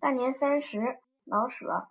大年三十，老舍。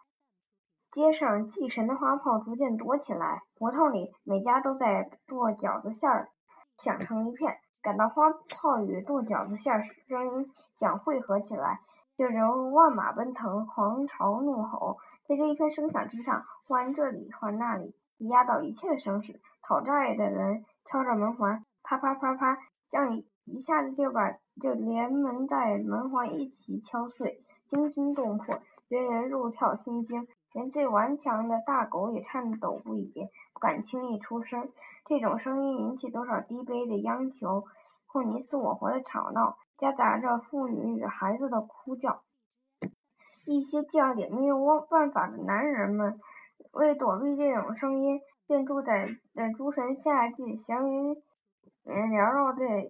街上祭神的花炮逐渐多起来，胡同里每家都在剁饺子馅儿，响成一片。感到花炮与剁饺子馅儿声音响汇合起来，就如万马奔腾，狂潮怒吼。在这一片声响之上，唤这里唤那里，压倒一切的声势。讨债的人敲着门环，啪啪啪啪，像一下子就把就连门带门环一起敲碎，惊心动魄，人人入跳心惊。连最顽强的大狗也颤抖不已，不敢轻易出声。这种声音引起多少低卑的央求，或你死我活的吵闹，夹杂着妇女与孩子的哭叫。一些犟点没有办法的男人们，为躲避这种声音，便住在在诸神夏季祥云缭绕的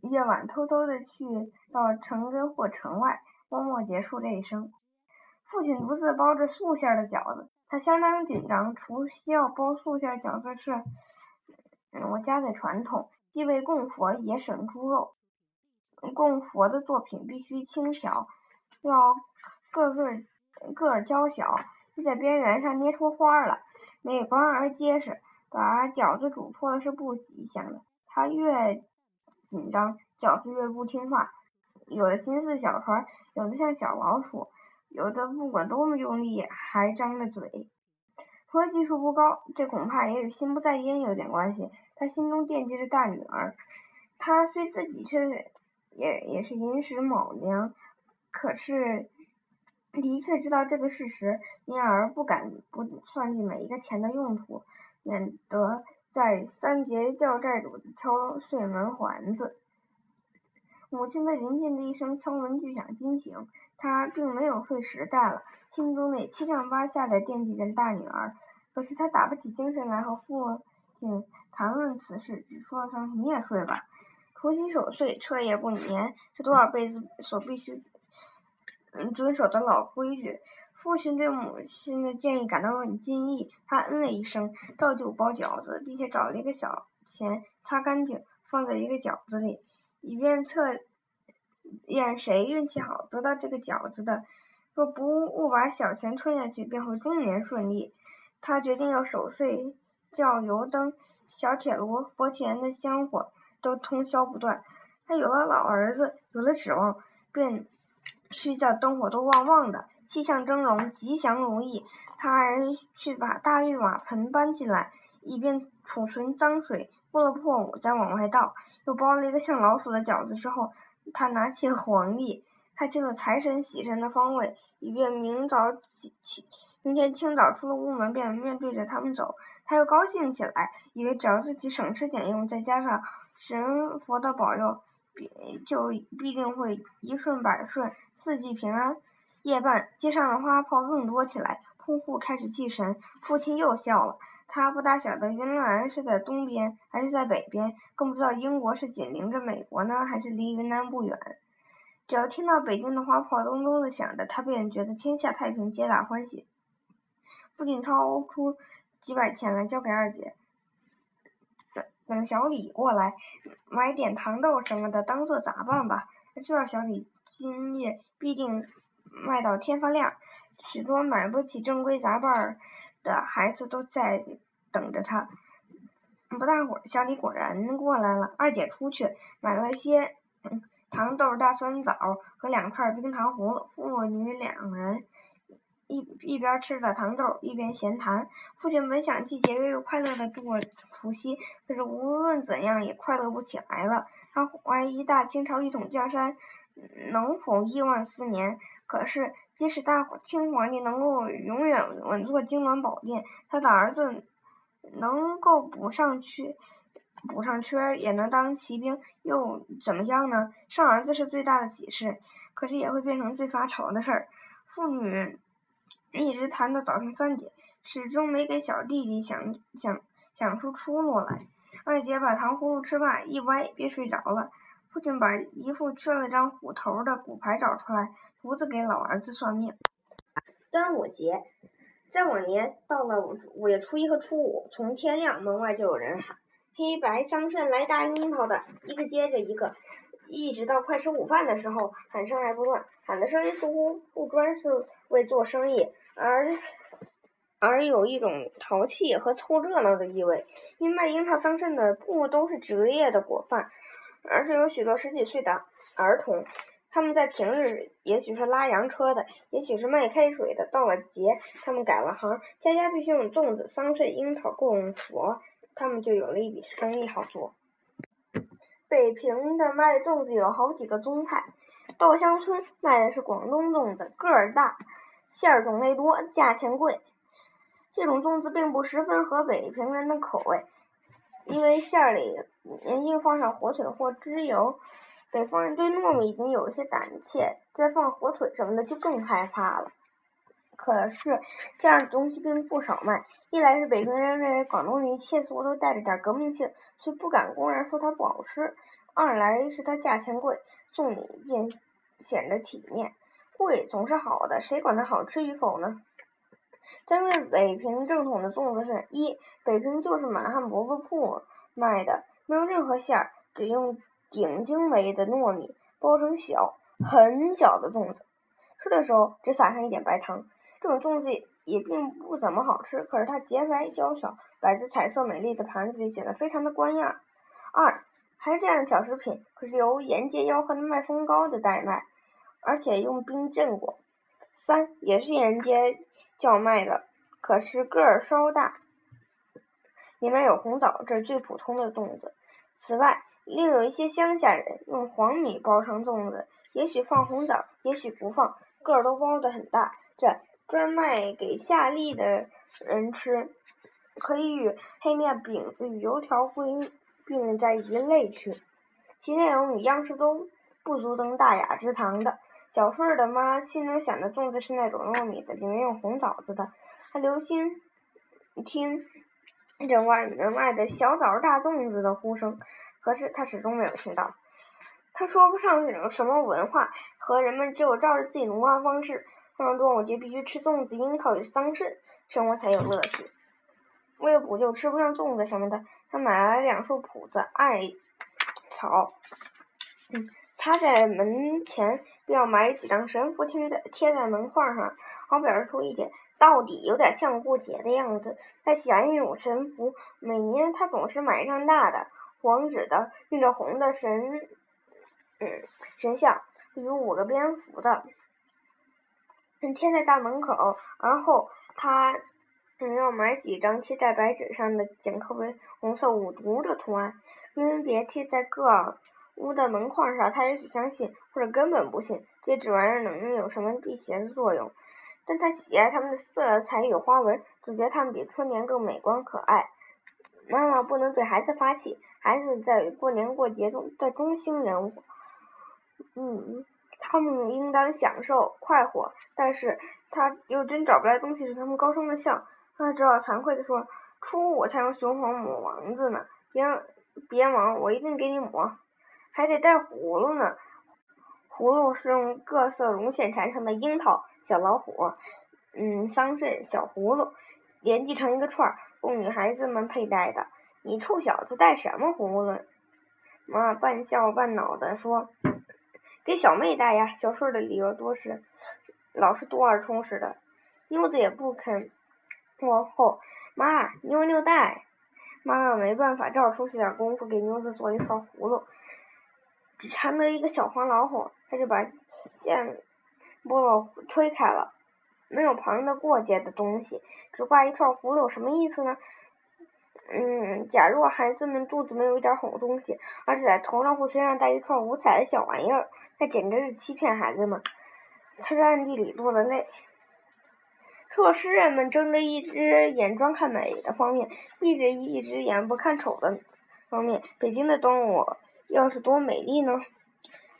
夜晚，偷偷的去到城根或城外，默默结束这一生。父亲独自包着素馅的饺子，他相当紧张。除夕要包素馅饺子是嗯我家的传统，既为供佛，也省猪肉。供佛的作品必须轻巧，要个个个儿娇小，就在边缘上捏出花了，美观而结实。把饺子煮破了是不吉祥的。他越紧张，饺子越不听话，有的金似小船，有的像小老鼠。有的不管多么用力，还张着嘴。除了技术不高，这恐怕也与心不在焉有点关系。他心中惦记着大女儿，他虽自己是也也是寅时卯粮，可是的确知道这个事实，因而不敢不算计每一个钱的用途，免得在三节叫债主敲碎门环子。母亲被临近的一声敲门巨响惊醒。她并没有睡时代了，心中也七上八下的惦记着大女儿。可是她打不起精神来和父亲谈论此事，只说了声：“你也睡吧。”除夕守岁，彻夜不眠，是多少辈子所必须嗯遵守的老规矩。父亲对母亲的建议感到很惊异，他嗯了一声，照旧包饺子，并且找了一个小钱，擦干净，放在一个饺子里，以便测。验谁运气好得到这个饺子的，若不误把小钱吞下去，便会终年顺利。他决定要守岁，叫油灯、小铁炉、佛前的香火都通宵不断。他有了老儿子，有了指望，便需叫灯火都旺旺的，气象峥嵘，吉祥如意。他还去把大玉瓦盆搬进来，以便储存脏水，过了破五再往外倒。又包了一个像老鼠的饺子之后。他拿起黄历，他进了财神、喜神的方位，以便明早起起，明天清早出了屋门便面对着他们走。他又高兴起来，以为只要自己省吃俭用，再加上神佛的保佑，必就必定会一顺百顺，四季平安。夜半，街上的花炮更多起来，铺户开始祭神。父亲又笑了。他不大晓得云南是在东边还是在北边，更不知道英国是紧邻着美国呢，还是离云南不远。只要听到北京的花炮咚咚的响着，他便觉得天下太平，皆大欢喜。父亲掏出几百钱来交给二姐，等等小李过来，买点糖豆什么的当做杂办吧。他知道小李今夜必定卖到天发亮，许多买不起正规杂办儿。的孩子都在等着他。不大会儿，小李果然过来了。二姐出去买了些嗯糖豆、大酸枣和两串冰糖葫芦。父女两人一一边吃着糖豆，一边闲谈。父亲本想既节约又快乐的度过除夕，可是无论怎样也快乐不起来了。他怀疑大清朝一统江山能否亿万斯年。可是，即使大清皇帝能够永远稳坐金銮宝殿，他的儿子能够补上缺，补上缺也能当骑兵，又怎么样呢？生儿子是最大的喜事，可是也会变成最发愁的事儿。父女一直谈到早上三点，始终没给小弟弟想想想出出路来。二姐把糖葫芦吃罢，一歪便睡着了。父亲把一副缺了张虎头的骨牌找出来。胡子给老儿子算命。端午节，在往年到了五月初一和初五，从天亮门外就有人喊：“黑白桑葚来大樱桃的！”一个接着一个，一直到快吃午饭的时候，喊声还不断。喊的声音似乎不专是为做生意，而而有一种淘气和凑热闹的意味。因卖樱桃桑葚的不都是职业的果贩，而是有许多十几岁的儿童。他们在平日也许是拉洋车的，也许是卖开水的。到了节，他们改了行，家家必须用粽子、桑葚、樱桃供佛，他们就有了一笔生意好做。北平的卖粽子有好几个宗派，稻香村卖的是广东粽子，个儿大，馅儿种类多，价钱贵。这种粽子并不十分合北平人的口味，因为馅儿里应放上火腿或猪油。北方人对糯米已经有一些胆怯，再放火腿什么的就更害怕了。可是这样的东西并不少卖，一来是北平人认为广东人一切似乎都带着点革命性，所以不敢公然说它不好吃；二来是它价钱贵，送礼便显得体面。贵总是好的，谁管它好吃与否呢？真正北平正统的粽子是一，北平就是满汉饽饽铺卖的，没有任何馅儿，只用。顶精美的糯米包成小很小的粽子，吃的时候只撒上一点白糖。这种粽子也并不怎么好吃，可是它洁白娇小，摆在彩色美丽的盘子里，显得非常的官样。二，还是这样的小食品，可是由沿街吆喝的卖风糕的代卖，而且用冰镇过。三，也是沿街叫卖的，可是个儿稍大，里面有红枣，这是最普通的粽子。此外，另有一些乡下人用黄米包成粽子，也许放红枣，也许不放，个儿都包得很大。这专卖给下吏的人吃，可以与黑面饼子与油条归并在一类去。其内容与样式都不足登大雅之堂的。小顺儿的妈心中想的粽子是那种糯米的，里面有红枣子的。他留心听着外面卖的小枣大粽子的呼声。可是他始终没有听到，他说不上是种什么文化，和人们只有照着自己的文化方式。上端午节必须吃粽子、樱桃与桑葚，生活才有乐趣。为了补救吃不上粽子什么的，他买了两束朴子艾草，嗯，插在门前，要买几张神符贴在贴在门框上，好表示出一点到底有点像过节的样子。他喜欢一种神符，每年他总是买一张大的。黄纸的，印着红的神，嗯，神像，有五个蝙蝠的，贴在大门口。而后他，嗯，要买几张贴在白纸上的，剪刻为红色五毒的图案，分别贴在各屋的门框上。他也许相信，或者根本不信，这纸玩意儿能有什么辟邪的作用。但他喜爱它们的色彩与花纹，总觉得它们比春联更美观可爱。妈妈不能对孩子发气，孩子在过年过节中的中心人物，嗯，他们应当享受快活，但是他又真找不来东西使他们高声的笑，他只好惭愧地说：“初五才用雄黄抹王子呢，别别忙，我一定给你抹，还得带葫芦呢。葫芦是用各色绒线缠成的樱桃、小老虎、嗯，桑葚、小葫芦连系成一个串儿。”供女孩子们佩戴的，你臭小子戴什么葫芦？妈半笑半恼地说：“给小妹戴呀。”小顺的理由多是，老是多而充实的。妞子也不肯往后，妈，妞妞戴。妈妈没办法，只好出去点功夫，给妞子做一串葫芦，只缠得一个小黄老虎，他就把线拨了推开了。没有旁的过节的东西，只挂一串葫芦有什么意思呢？嗯，假若孩子们肚子没有一点好东西，而且在头上或身上戴一串五彩的小玩意儿，那简直是欺骗孩子们。他在暗地里落了泪。若诗人们睁着一只眼专看美的方面，闭着一只眼不看丑的方面，北京的端午要是多美丽呢？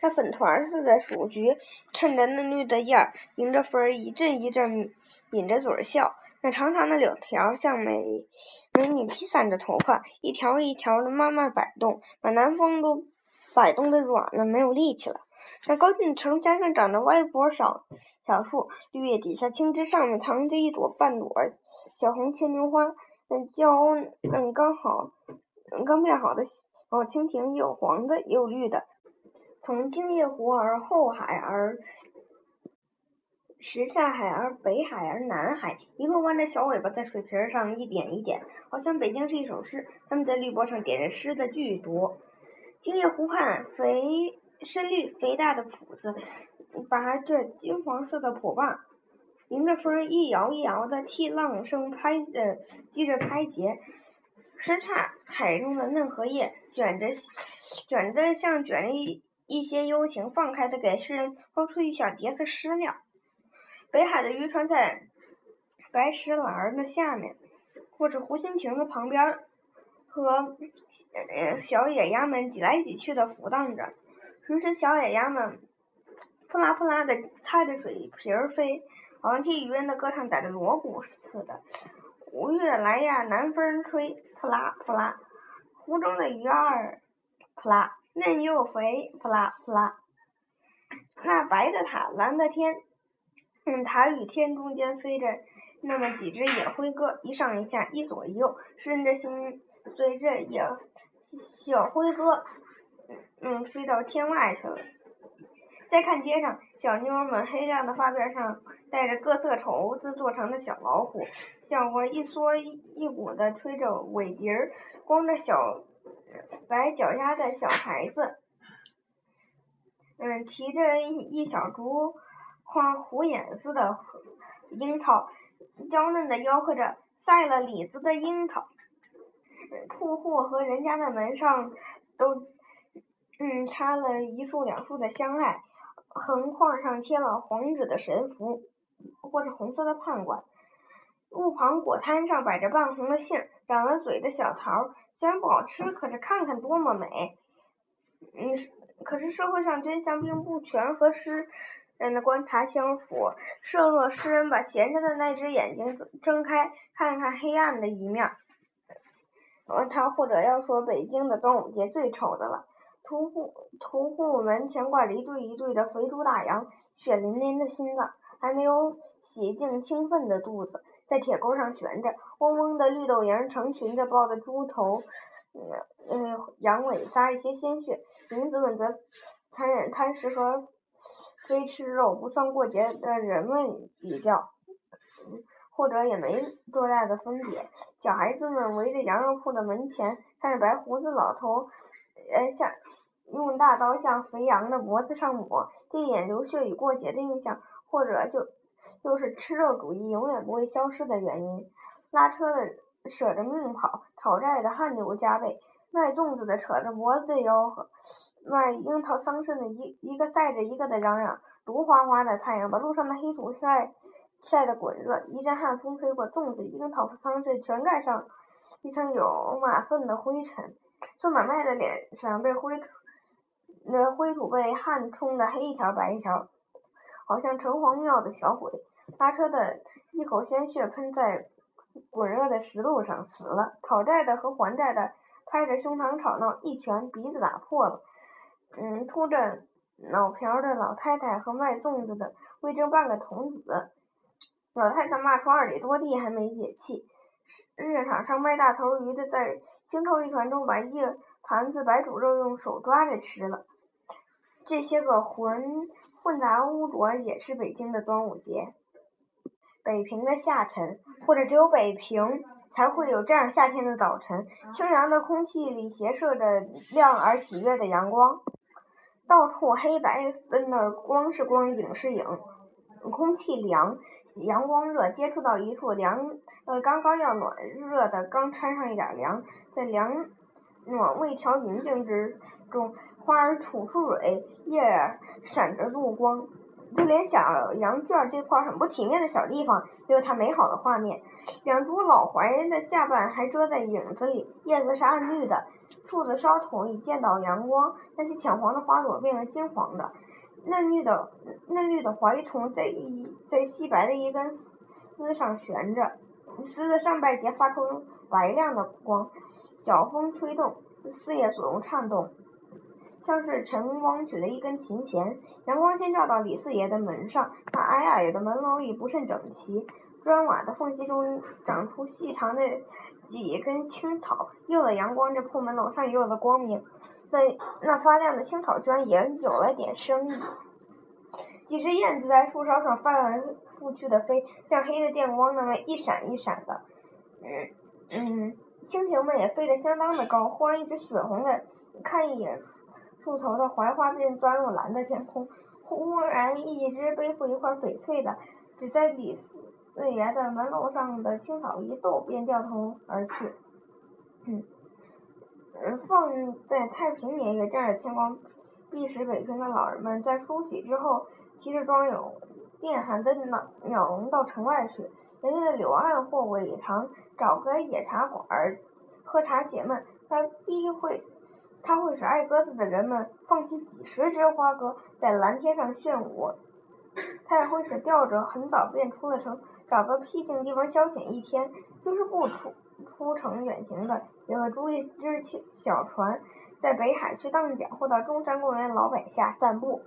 那粉团似的鼠菊，衬着嫩绿的叶儿，迎着风儿一阵一阵抿着嘴儿笑。那长长的柳条像美美女披散着头发，一条一条的慢慢摆动，把南风都摆动的软了，没有力气了。那高峻城墙上长着歪脖小小树，绿叶底下青枝上面藏着一朵半朵小红牵牛花，那娇嫩刚好刚变好的小蜻蜓，有黄的，有绿的。从精叶湖而后海而什刹海而北海而南海，一路弯着小尾巴在水皮上一点一点，好像北京是一首诗。他们在绿波上点着诗的巨多。精叶湖畔，肥深绿肥大的脯子，拔着金黄色的脯把，迎着风一摇一摇的替浪声拍呃击着拍节。什刹海中的嫩荷叶卷着卷着像卷着一一些幽情，放开的给诗人抛出一小碟子诗料。北海的渔船在白石栏儿的下面，或者湖心亭的旁边，和小野鸭们挤来挤去的浮荡着。时时小野鸭们扑啦扑啦的擦着水皮儿飞，好像替渔人的歌唱打着锣鼓似的。五月来呀，南风吹，扑啦扑啦，湖中的鱼儿扑啦嫩又肥，扑啦扑啦。那白的塔，蓝的天。嗯，塔与天中间飞着那么几只野灰鸽，一上一下，一左一右，诗人的心随着野小灰鸽，嗯，飞到天外去了。再看街上，小妞们黑亮的发辫上戴着各色绸子做成的小老虎，小伙一缩一鼓的吹着尾笛儿，光着小白脚丫的小孩子，嗯，提着一小株。花虎眼似的樱桃，娇嫩的吆喝着赛了李子的樱桃。铺户和人家的门上都嗯插了一束两束的香艾，横框上贴了黄纸的神符，或是红色的判官。路旁果摊上摆着半红的杏，长了嘴的小桃，虽然不好吃，可是看看多么美。嗯，可是社会上真相并不全和诗。人的观察相符。设若诗人把闲着的那只眼睛睁开，看看黑暗的一面，呃，他或者要说北京的端午节最丑的了。屠户屠户门前挂着一对一对的肥猪大羊，血淋淋的心脏，还没有洗净清粪的肚子，在铁钩上悬着。嗡嗡的绿豆蝇成群的抱着猪头，嗯嗯，羊尾撒一些鲜血。银子们则残忍贪食和。非吃肉不算过节的人们比较，或者也没多大的分别。小孩子们围着羊肉铺的门前，看着白胡子老头，呃，像用大刀向肥羊的脖子上抹，这一眼流血与过节的印象，或者就就是吃肉主义永远不会消失的原因。拉车的舍着命跑，讨债的汗流浃背。卖粽子的扯着脖子吆喝，卖樱桃桑葚的一一个赛着一个的嚷嚷。毒花花的太阳把路上的黑土晒晒得滚热，一阵寒风吹过，粽子、樱桃桑葚全盖上一层有马粪的灰尘。做买卖的脸上被灰土，那灰土被汗冲得黑一条白一条，好像城隍庙的小鬼。拉车的一口鲜血喷在滚热的石路上，死了。讨债的和还债的。拍着胸膛吵闹，一拳鼻子打破了。嗯，秃着脑瓢的老太太和卖粽子的为争半个童子。老太太骂出二里多地还没解气。市场上卖大头鱼的在腥臭一团中把一盘子白煮肉用手抓着吃了。这些个混混杂污浊也是北京的端午节。北平的下晨，或者只有北平。才会有这样夏天的早晨，清凉的空气里斜射着亮而喜悦的阳光，到处黑白分的光是光，影是影，空气凉，阳光热，接触到一处凉，呃，刚刚要暖热的，刚掺上一点凉，在凉暖未调匀净之中，花儿吐出蕊，叶儿闪着露光。就连小羊圈这块很不体面的小地方，也有它美好的画面。两株老槐的下半还遮在影子里，叶子是暗绿的，树的梢头已见到阳光，那些浅黄的花朵变成金黄的。嫩绿的嫩绿的槐虫在一在细白的一根丝上悬着，丝的上半截发出白亮的光，小风吹动，丝叶所用颤动。像是晨光举了一根琴弦，阳光先照到李四爷的门上，那矮矮的门楼已不甚整齐，砖瓦的缝隙中长出细长的几根青草，诱了阳光这破门楼上也有了光明。那那发亮的青草居然也有了点生意。几只燕子在树梢上翻来覆去的飞，像黑的电光那么一闪一闪的。嗯嗯，蜻蜓们也飞得相当的高。忽然，一只血红的，看一眼树头的槐花便钻入蓝的天空。忽然，一只背负一块翡翠的，只在李四爷的门楼上的青草一动，便掉头而去。嗯。放在太平年月，站着天光，避使北平的老人们在梳洗之后，提着装有电焊的鸟鸟笼到城外去。人家的柳岸或苇塘找个野茶馆喝茶解闷。他必会，它会使爱鸽子的人们放弃几十只花鸽在蓝天上炫舞。它也会使钓者很早便出了城，找个僻静地方消遣一天。就是不出。出城远行的，也会租一只小船，在北海去荡桨，或到中山公园老柏下散步。